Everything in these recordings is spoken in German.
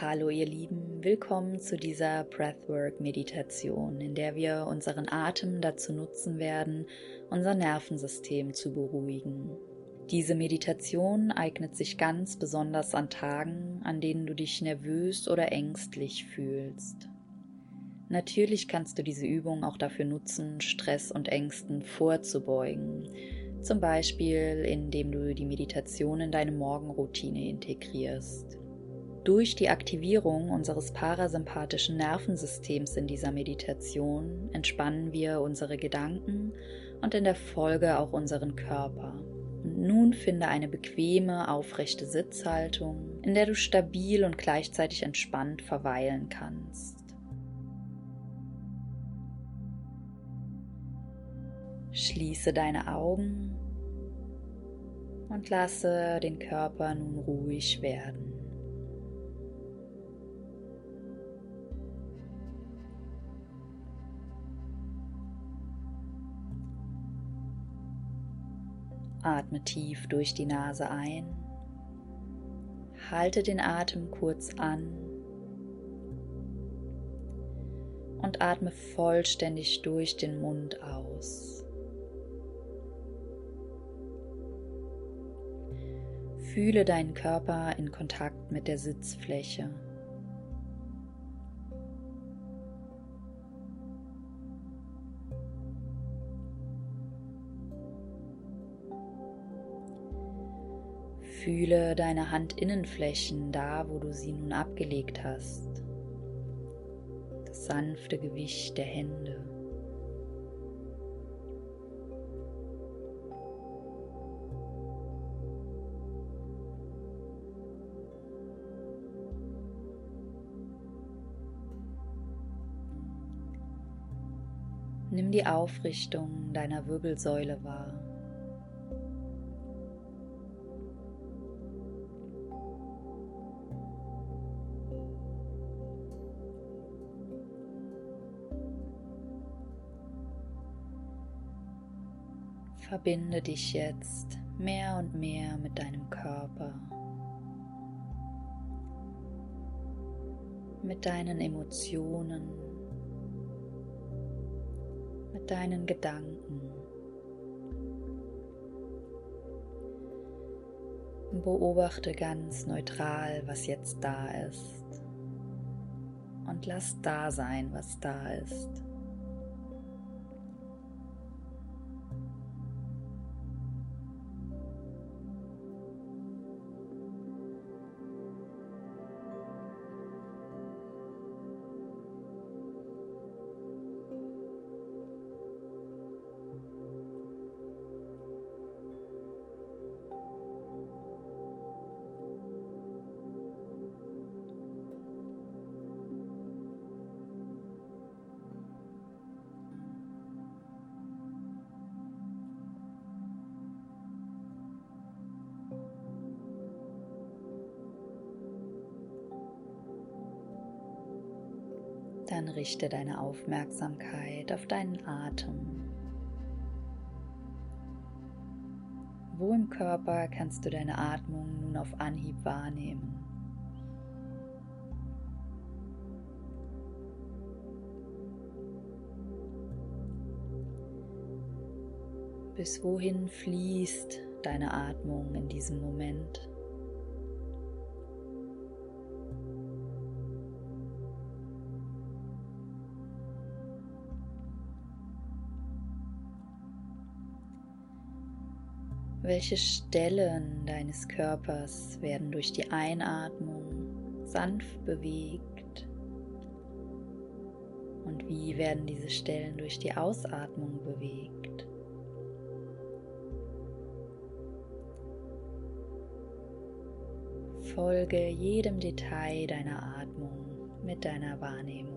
Hallo ihr Lieben, willkommen zu dieser Breathwork-Meditation, in der wir unseren Atem dazu nutzen werden, unser Nervensystem zu beruhigen. Diese Meditation eignet sich ganz besonders an Tagen, an denen du dich nervös oder ängstlich fühlst. Natürlich kannst du diese Übung auch dafür nutzen, Stress und Ängsten vorzubeugen, zum Beispiel indem du die Meditation in deine Morgenroutine integrierst. Durch die Aktivierung unseres parasympathischen Nervensystems in dieser Meditation entspannen wir unsere Gedanken und in der Folge auch unseren Körper. Und nun finde eine bequeme, aufrechte Sitzhaltung, in der du stabil und gleichzeitig entspannt verweilen kannst. Schließe deine Augen und lasse den Körper nun ruhig werden. Atme tief durch die Nase ein. Halte den Atem kurz an und atme vollständig durch den Mund aus. Fühle deinen Körper in Kontakt mit der Sitzfläche. Fühle deine Handinnenflächen da, wo du sie nun abgelegt hast. Das sanfte Gewicht der Hände. Nimm die Aufrichtung deiner Wirbelsäule wahr. Verbinde dich jetzt mehr und mehr mit deinem Körper, mit deinen Emotionen, mit deinen Gedanken. Beobachte ganz neutral, was jetzt da ist. Und lass da sein, was da ist. Dann richte deine Aufmerksamkeit auf deinen Atem. Wo im Körper kannst du deine Atmung nun auf Anhieb wahrnehmen? Bis wohin fließt deine Atmung in diesem Moment? Welche Stellen deines Körpers werden durch die Einatmung sanft bewegt? Und wie werden diese Stellen durch die Ausatmung bewegt? Folge jedem Detail deiner Atmung mit deiner Wahrnehmung.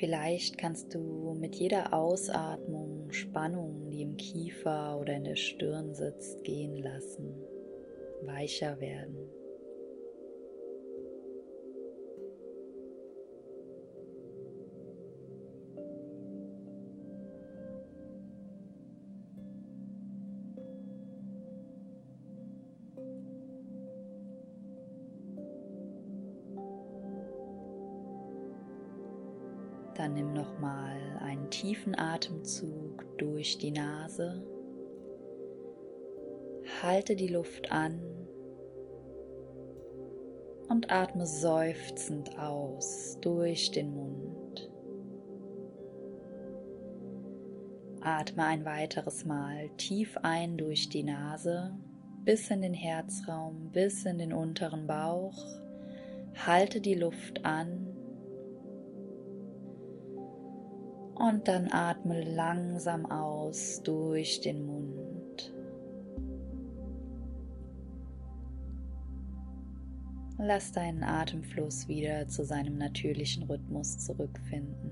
Vielleicht kannst du mit jeder Ausatmung Spannung, die im Kiefer oder in der Stirn sitzt, gehen lassen, weicher werden. Dann nimm noch mal einen tiefen Atemzug durch die Nase. Halte die Luft an und atme seufzend aus durch den Mund. Atme ein weiteres Mal tief ein durch die Nase bis in den Herzraum, bis in den unteren Bauch. Halte die Luft an Und dann atme langsam aus durch den Mund. Lass deinen Atemfluss wieder zu seinem natürlichen Rhythmus zurückfinden.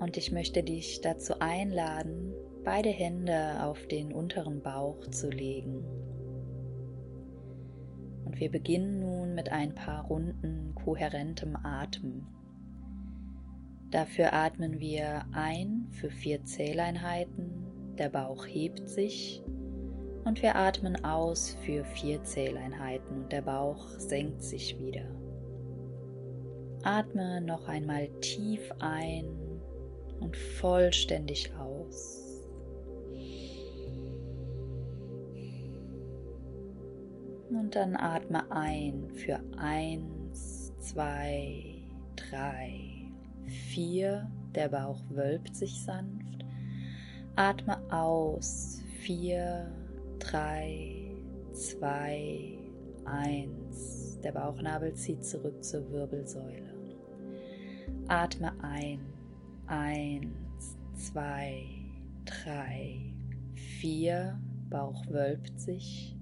Und ich möchte dich dazu einladen, beide Hände auf den unteren Bauch zu legen. Und wir beginnen nun mit ein paar Runden kohärentem Atmen. Dafür atmen wir ein für vier Zähleinheiten, der Bauch hebt sich und wir atmen aus für vier Zähleinheiten und der Bauch senkt sich wieder. Atme noch einmal tief ein und vollständig aus. Und dann atme ein für eins, zwei, drei, vier. Der Bauch wölbt sich sanft. Atme aus. Vier, drei, zwei, eins. Der Bauchnabel zieht zurück zur Wirbelsäule. Atme ein. Eins, zwei, drei, vier. Bauch wölbt sich.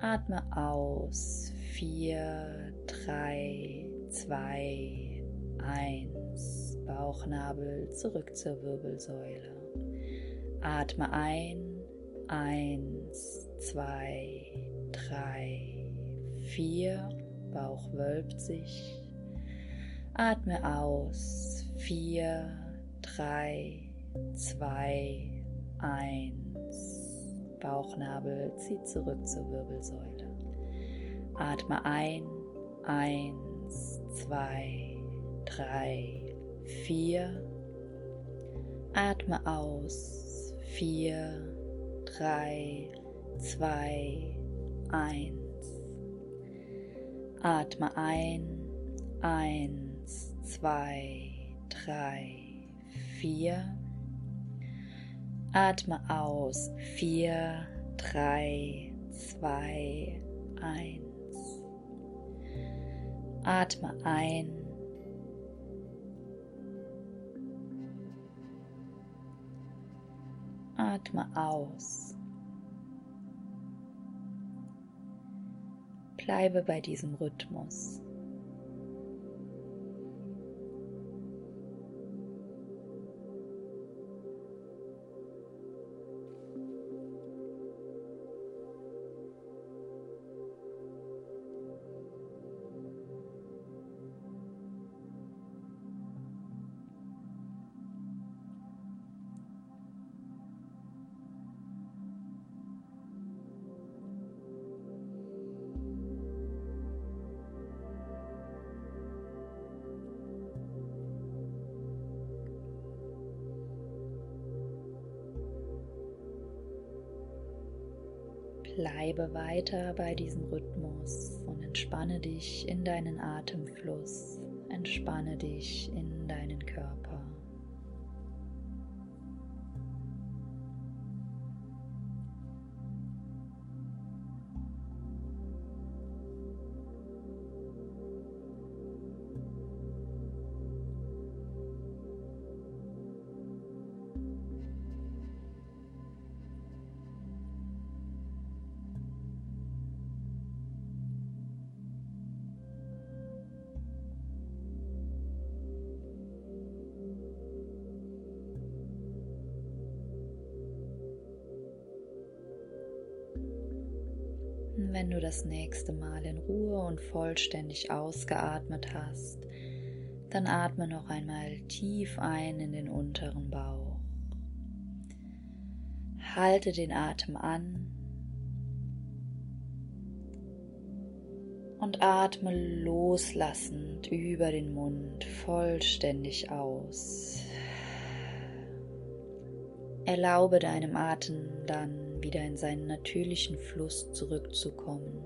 Atme aus. 4, 3, 2, 1. Bauchnabel zurück zur Wirbelsäule. Atme ein. 1, 2, 3, 4. Bauch wölbt sich. Atme aus. 4, 3, 2, 1. Bauchnabel zieht zurück zur Wirbelsäule. Atme ein, eins, zwei, drei, vier. Atme aus, vier, drei, zwei, eins. Atme ein, eins, zwei, drei, vier. Atme aus. 4, 3, 2, 1. Atme ein. Atme aus. Bleibe bei diesem Rhythmus. Bleibe weiter bei diesem Rhythmus und entspanne dich in deinen Atemfluss, entspanne dich in deinen Wenn du das nächste Mal in Ruhe und vollständig ausgeatmet hast, dann atme noch einmal tief ein in den unteren Bauch. Halte den Atem an und atme loslassend über den Mund vollständig aus. Erlaube deinem Atem dann wieder in seinen natürlichen Fluss zurückzukommen.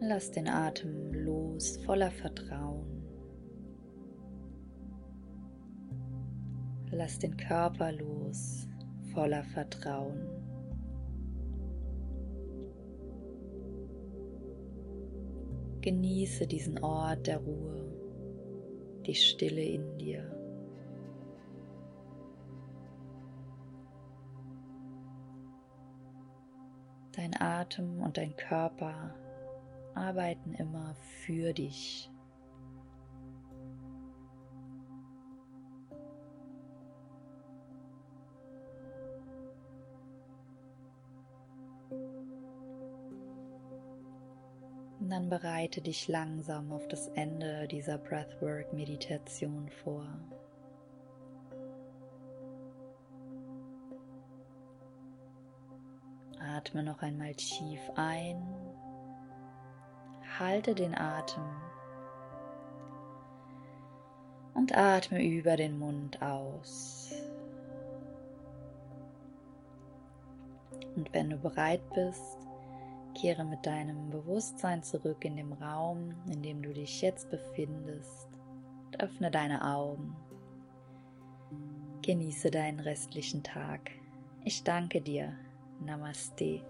Lass den Atem los, voller Vertrauen. Lass den Körper los, voller Vertrauen. Genieße diesen Ort der Ruhe, die Stille in dir. Dein Atem und dein Körper arbeiten immer für dich. Und dann bereite dich langsam auf das Ende dieser Breathwork-Meditation vor. Atme noch einmal tief ein, halte den Atem und atme über den Mund aus. Und wenn du bereit bist, Kehre mit deinem Bewusstsein zurück in den Raum, in dem du dich jetzt befindest und öffne deine Augen. Genieße deinen restlichen Tag. Ich danke dir. Namaste.